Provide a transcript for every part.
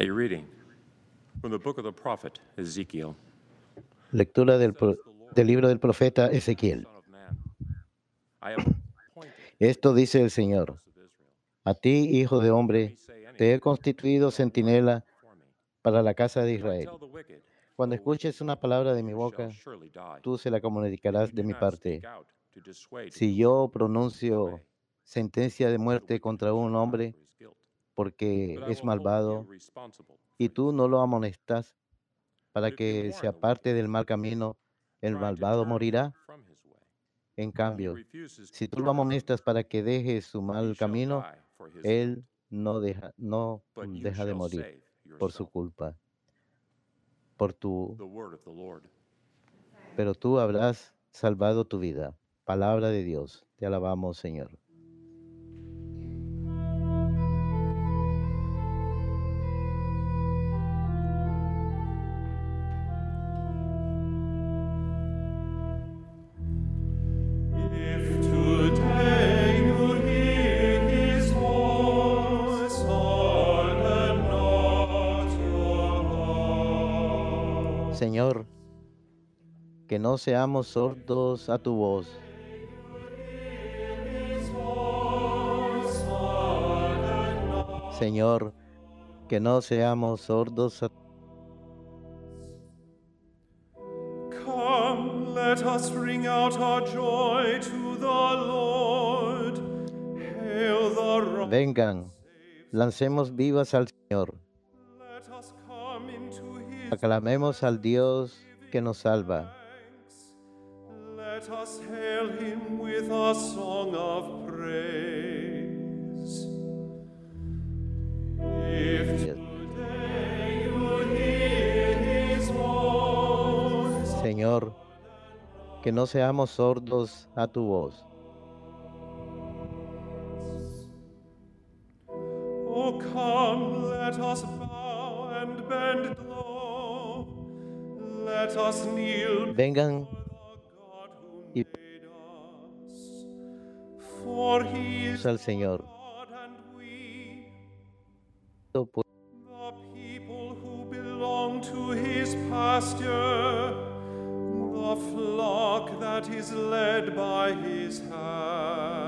A reading from the book of the prophet Ezekiel. Lectura del, del libro del profeta Ezequiel. Esto dice el Señor. A ti, hijo de hombre, te he constituido centinela para la casa de Israel. Cuando "O escuches una palabra de mi boca, tú se la comunicarás de mi parte. Si yo pronuncio sentencia de muerte contra un hombre. Porque es malvado y tú no lo amonestas para que se aparte del mal camino, el malvado morirá. En cambio, si tú lo amonestas para que deje su mal camino, él no deja, no deja de morir por su culpa, por tu, pero tú habrás salvado tu vida. Palabra de Dios. Te alabamos, Señor. Señor, que no seamos sordos a tu voz. Señor, que no seamos sordos a Come, let us ring out our joy to the Lord. Hail the rock. Vengan, lancemos vivas al Señor, aclamemos al Dios que nos salva. Let us hail him with a song of praise. If today you hear his voice, Señor, que no seamos sordos a tu voz. oh come, let us belong to his pasture, the flock that is led by his hand.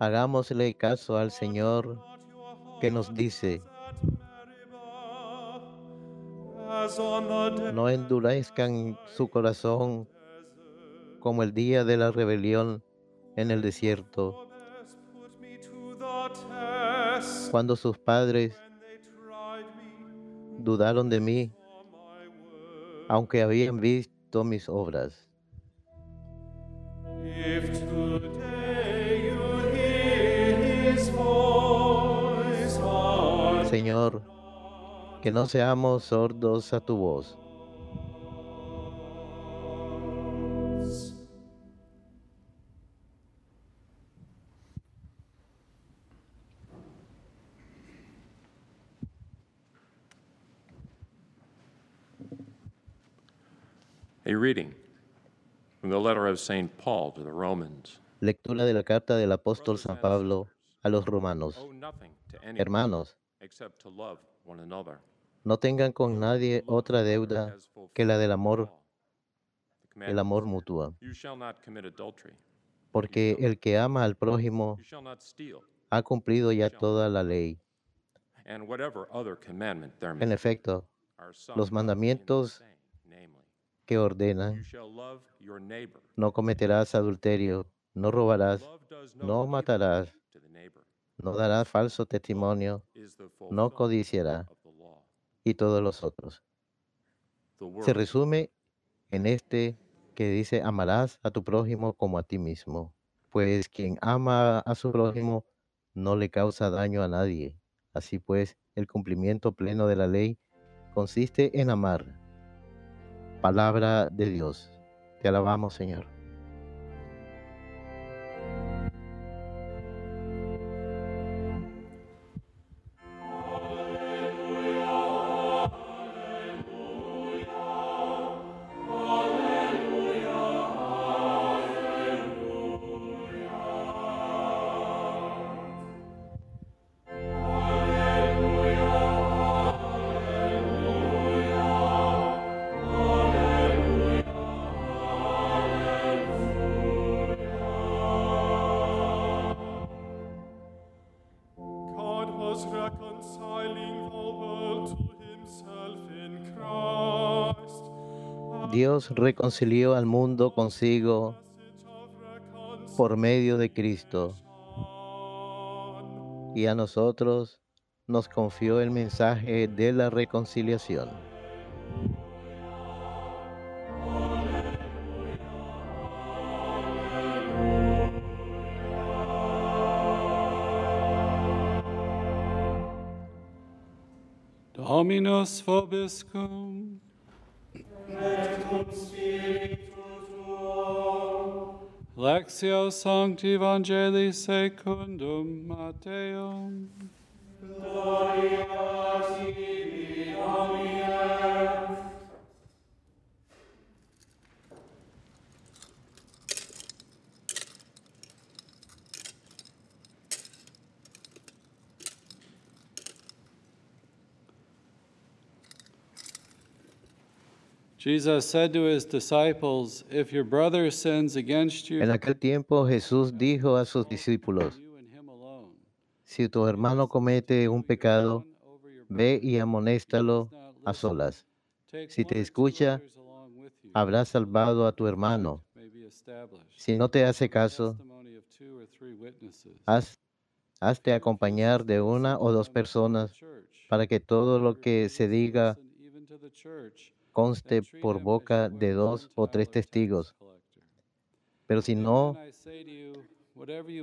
Hagámosle caso al Señor que nos dice, no endurezcan su corazón como el día de la rebelión en el desierto, cuando sus padres dudaron de mí, aunque habían visto mis obras. Señor, que no seamos sordos a tu voz. A reading from the letter of St. Paul to the Romans. Lectura de la carta del apóstol San Pablo a los romanos. Hermanos, no tengan con nadie otra deuda que la del amor, el amor mutuo. Porque el que ama al prójimo ha cumplido ya toda la ley. And whatever other commandment there may En efecto, los mandamientos que ordenan, no cometerás adulterio, no robarás, no matarás. No darás falso testimonio, no codiciará, y todos los otros. Se resume en este que dice, amarás a tu prójimo como a ti mismo. Pues quien ama a su prójimo no le causa daño a nadie. Así pues, el cumplimiento pleno de la ley consiste en amar. Palabra de Dios. Te alabamos, Señor. Dios reconcilió al mundo consigo por medio de Cristo y a nosotros nos confió el mensaje de la reconciliación. Dominus vobiscum. Lectio Sancti Evangelii secundum Matteum. En aquel tiempo Jesús dijo a sus discípulos, si tu hermano comete un pecado, ve y amonéstalo a solas. Si te escucha, Habrás salvado a tu hermano. Si no te hace caso, haz, hazte acompañar de una o dos personas para que todo lo que se diga Conste por boca de dos o tres testigos. Pero si no,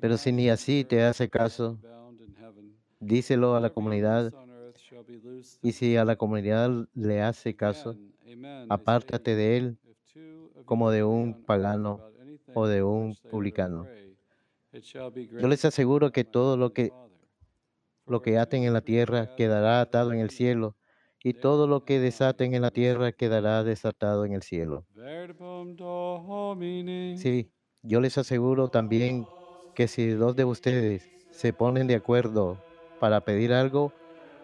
pero si ni así te hace caso, díselo a la comunidad y si a la comunidad le hace caso, apártate de él como de un pagano o de un publicano. Yo les aseguro que todo lo que, lo que aten en la tierra quedará atado en el cielo, y todo lo que desaten en la tierra quedará desatado en el cielo. Sí, yo les aseguro también que si dos de ustedes se ponen de acuerdo para pedir algo,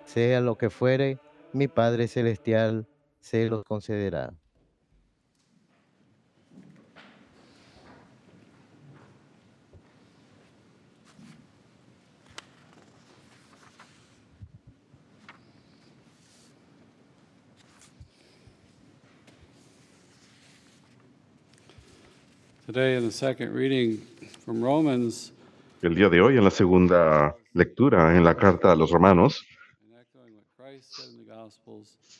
sea lo que fuere, mi Padre Celestial se los concederá. Today, in the second reading from Romans, El día de hoy, en la segunda lectura en la carta a los romanos,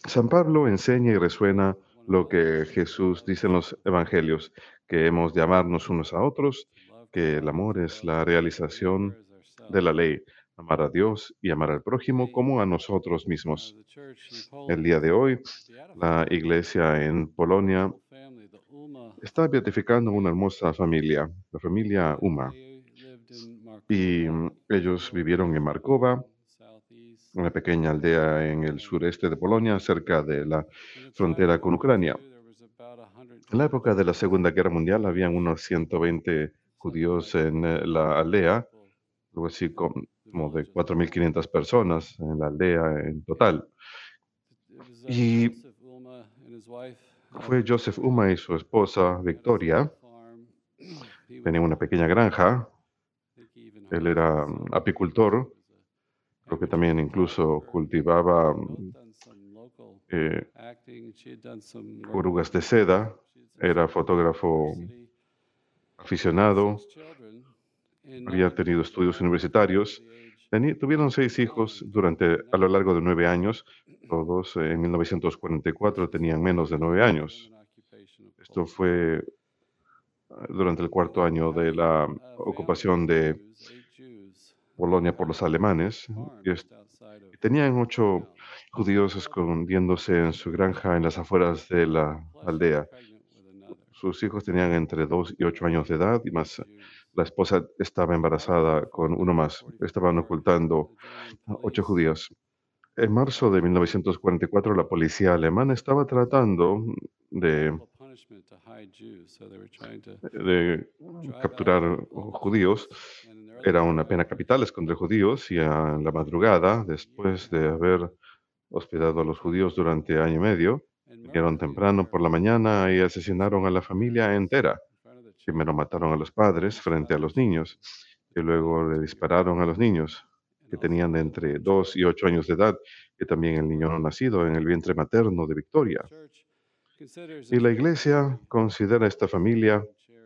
San Pablo enseña y resuena lo que Jesús dice en los evangelios, que hemos de amarnos unos a otros, que el amor es la realización de la ley, amar a Dios y amar al prójimo como a nosotros mismos. El día de hoy, la iglesia en Polonia the family, the Ulma, está beatificando una hermosa familia, la familia Uma, they lived in y mm, ellos vivieron en Markova, una pequeña aldea en el sureste de Polonia, cerca de la frontera con Ucrania. En la época de la Segunda Guerra Mundial habían unos 120 judíos en eh, la aldea, algo así com- como de 4.500 personas en la aldea en total. Y Fue Joseph Uma y su esposa Victoria, tenían una pequeña granja, él era mm, apicultor, creo que también incluso cultivaba mm, eh, orugas de seda, era fotógrafo aficionado, había tenido estudios universitarios, tuvieron seis hijos durante, a lo largo de nueve años, todos eh, en 1944 tenían menos de nueve años. Esto fue ah, durante el cuarto año de la ocupación de Polonia por los alemanes. tenían ocho judíos escondiéndose en su granja en las afueras de la aldea. Sus hijos tenían entre dos y ocho años de edad y más. La esposa estaba embarazada con uno más. Estaban ocultando ocho judíos. En marzo de 1944, la policía alemana estaba tratando de, de capturar judíos. Era una pena capital esconder judíos y a la madrugada, después de haber hospedado a los judíos durante año y medio, vinieron temprano por la mañana y asesinaron a la familia entera. Primero mataron a los padres frente a los niños y luego le dispararon a los niños que tenían entre killed 2 y 8 años de edad, y también el niño no nacido en el vientre materno de Victoria. Y la iglesia considera a esta familia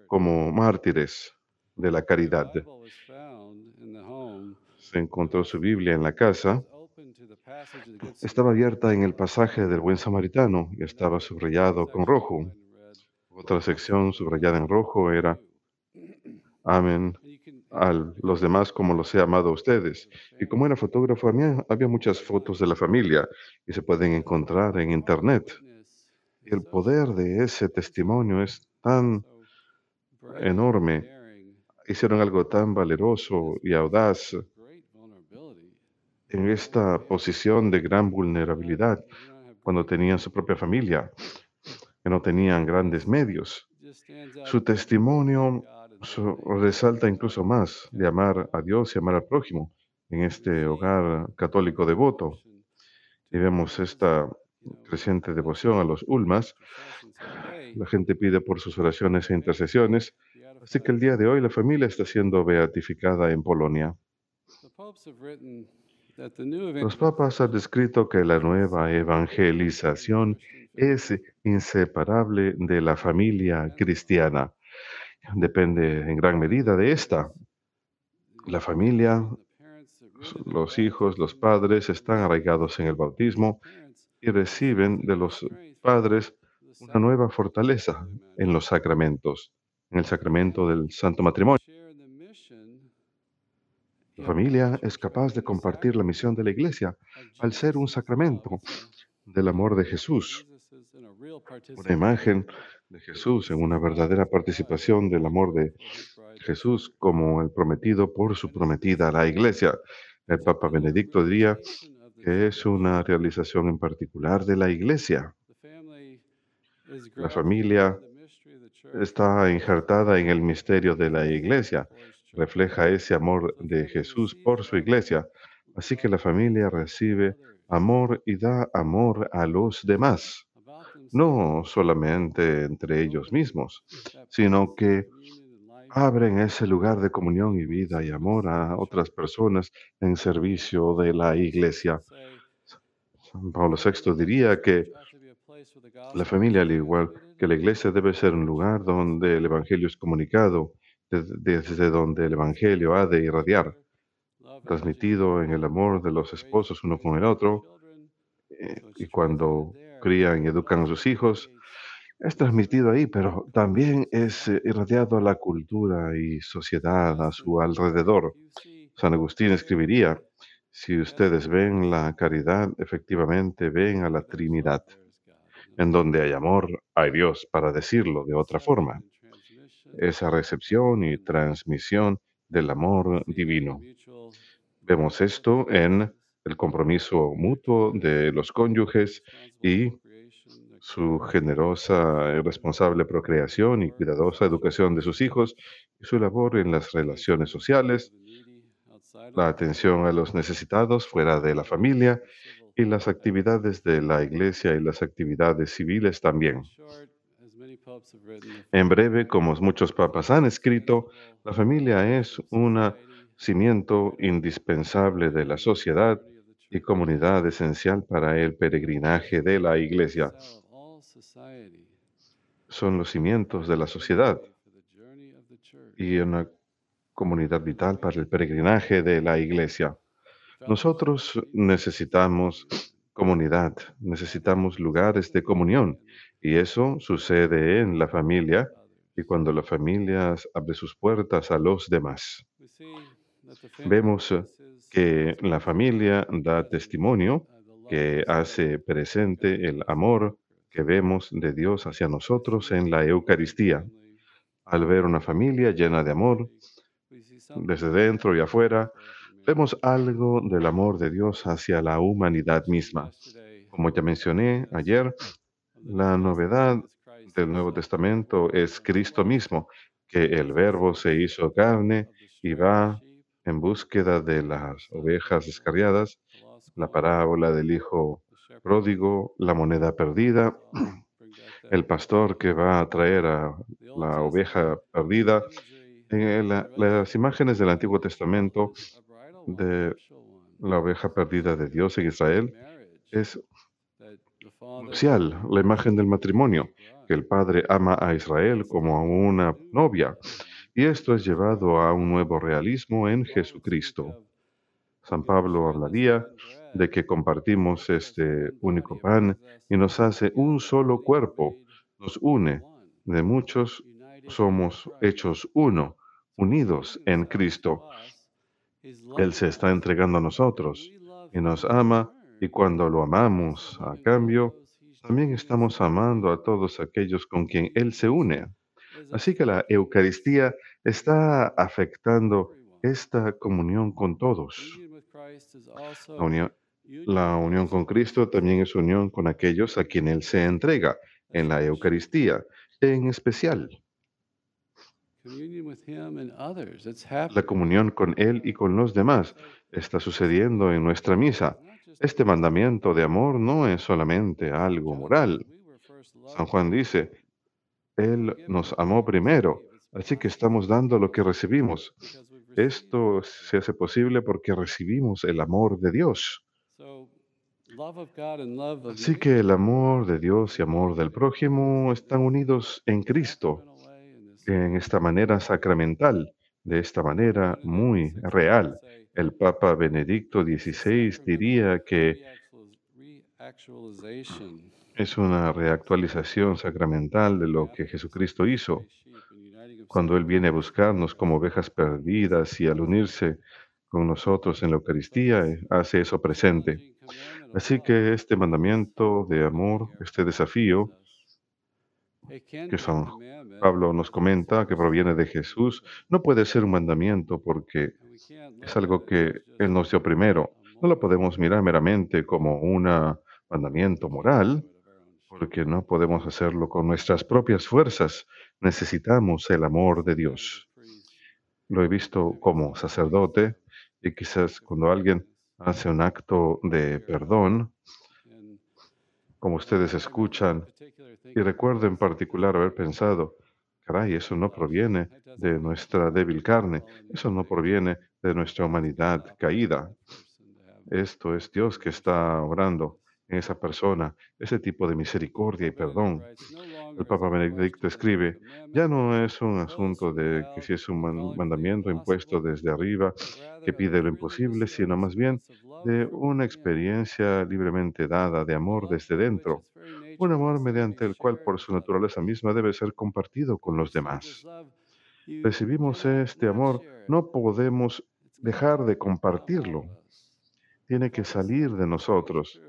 como mártires de la caridad. Se encontró su Biblia en la casa, estaba abierta en el pasaje del buen samaritano y estaba subrayado con rojo. Otra sección subrayada en rojo era can- a los demás como los he amado a ustedes. Y como era fotógrafo, había, había muchas fotos de la familia y se pueden encontrar en internet. Y el poder de ese testimonio es tan enorme. Hicieron algo tan valeroso y audaz en esta posición de gran vulnerabilidad cuando tenían su propia familia, que no tenían grandes medios. Su testimonio su- resalta incluso más de amar a Dios y amar al prójimo en este hogar católico devoto. Y vemos esta creciente devoción a los ulmas. La gente pide por sus oraciones e intercesiones. Así que el día de hoy la familia está siendo beatificada en Polonia. Los papas han descrito que la nueva evangelización es inseparable de la familia cristiana. Depende en gran medida de esta. La familia, los hijos, los padres están arraigados en el bautismo y reciben de los padres una nueva fortaleza en los sacramentos, en el sacramento del santo matrimonio. Familia es capaz de compartir la misión de la iglesia al ser un sacramento del amor de Jesús, una imagen de Jesús en una verdadera participación del amor de Jesús como el prometido por su prometida la iglesia. El Papa Benedicto diría que es una realización en particular de la iglesia. La familia está injertada en el misterio de la iglesia, refleja ese amor de Jesús por su iglesia. Así que la familia recibe amor y da amor a los demás, no solamente entre ellos mismos, sino que abren ese lugar de comunión y vida y amor a otras personas en servicio de la iglesia. San Pablo VI diría que la familia, al igual que la iglesia, debe ser un lugar donde el Evangelio es comunicado, desde donde el Evangelio ha de irradiar, transmitido en el amor de los esposos uno con el otro, eh, y cuando crían y educan a sus hijos, es transmitido ahí, pero también es eh, irradiado a la cultura y sociedad a su alrededor. San Agustín escribiría, si ustedes ven la caridad, efectivamente ven a la Trinidad. En donde hay amor, hay Dios, para decirlo de otra forma. Esa recepción y transmisión del amor divino. Vemos esto en el compromiso mutuo de los cónyuges y su generosa y responsable procreación y cuidadosa educación de sus hijos su labor en las relaciones sociales, la atención a los necesitados fuera de la familia y las actividades de la iglesia y las actividades civiles también. En breve, como muchos papas han escrito, la familia es un cimiento indispensable de la sociedad y comunidad esencial para el peregrinaje de la iglesia. Son los cimientos de la sociedad y una comunidad vital para el peregrinaje de la iglesia. Nosotros necesitamos comunidad, necesitamos lugares de comunión y eso sucede en la familia y cuando la familia abre sus puertas a los demás. Vemos que la familia da testimonio, que hace presente el amor que vemos de Dios hacia nosotros en la Eucaristía. Al ver una familia llena de amor, desde dentro y afuera, vemos algo del amor de Dios hacia la humanidad misma. Como ya mencioné ayer, la novedad del Nuevo Testamento es Cristo mismo, que el Verbo se hizo carne y va en búsqueda de las ovejas descarriadas, la parábola del Hijo pródigo, la moneda perdida, el pastor que va a traer a la oveja perdida. Las imágenes del Antiguo Testamento de la oveja perdida de Dios en Israel es nupcial, la imagen del matrimonio, que el Padre ama a Israel como a una novia, y esto es llevado a un nuevo realismo en Jesucristo. San Pablo hablaría de que compartimos este único pan y nos hace un solo cuerpo, nos une. De muchos somos hechos uno, unidos en Cristo. Él se está entregando a nosotros y nos ama y cuando lo amamos a cambio, también estamos amando a todos aquellos con quien Él se une. Así que la Eucaristía está afectando esta comunión con todos. La unión, la unión con Cristo también es unión con aquellos a quien Él se entrega en la Eucaristía, en especial la comunión con Él y con los demás está sucediendo en nuestra misa. Este mandamiento de amor no es solamente algo moral. San Juan dice, Él nos amó primero, así que estamos dando lo que recibimos. Esto se hace posible porque recibimos el amor de Dios. Así que el amor de Dios y amor del prójimo están unidos en Cristo, en esta manera sacramental, de esta manera muy real. El Papa Benedicto XVI diría que es una reactualización sacramental de lo que Jesucristo hizo cuando Él viene a buscarnos como ovejas perdidas y al unirse con nosotros en la Eucaristía, eh, hace eso presente. Así que este mandamiento de amor, este desafío, que San Pablo nos comenta, que proviene de Jesús, no puede ser un mandamiento porque es algo que Él nos dio primero. No lo podemos mirar meramente como un mandamiento moral, porque no podemos hacerlo con nuestras propias fuerzas. Necesitamos el amor de Dios. Lo he visto como sacerdote y quizás cuando alguien hace un acto de perdón, como ustedes escuchan, y recuerdo en particular haber pensado, caray, eso no proviene de nuestra débil carne, eso no proviene de nuestra humanidad caída. Esto es Dios que está obrando en esa persona, ese tipo de misericordia y perdón. El Papa Benedicto escribe, ya no es un asunto de que si es un mandamiento impuesto desde arriba que pide lo imposible, sino más bien de una experiencia libremente dada de amor desde dentro, un amor mediante el cual por su naturaleza misma debe ser compartido con los demás. Recibimos este amor, no podemos dejar de compartirlo. Tiene que salir de nosotros.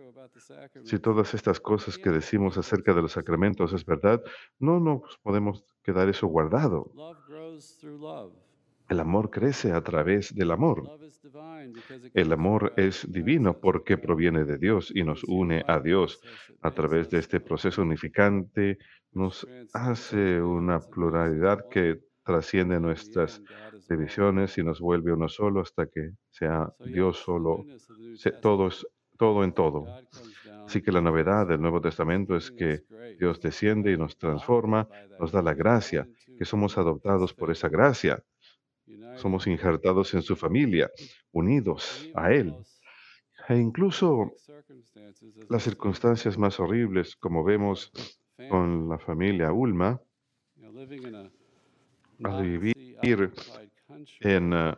Si todas estas cosas que decimos acerca de los sacramentos es verdad, no nos podemos quedar eso guardado. El amor crece a través del amor. El amor es divino porque proviene de Dios y nos une a Dios. A través de este proceso unificante nos hace una pluralidad que trasciende nuestras divisiones y nos vuelve uno solo hasta que sea Dios solo, todo, es, todo en todo. Así que la novedad del Nuevo Testamento es que Dios desciende y nos transforma, nos da la gracia, que somos adoptados por esa gracia. Somos injertados en su familia, unidos a Él. E incluso las circunstancias más horribles, como vemos con la familia Ulma, al vivir en uh,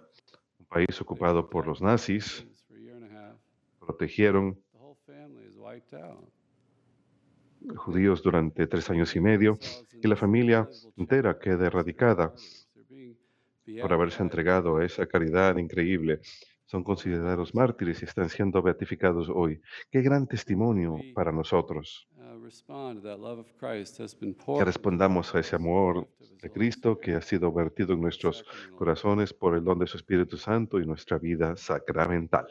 un país ocupado por los nazis, protegieron judíos durante tres años y medio y la familia entera queda erradicada por haberse entregado a esa caridad increíble. Son considerados mártires y están siendo beatificados hoy. Qué gran testimonio para nosotros. Que respondamos a ese amor de Cristo que ha sido vertido en nuestros corazones por el don de su Espíritu Santo y nuestra vida sacramental.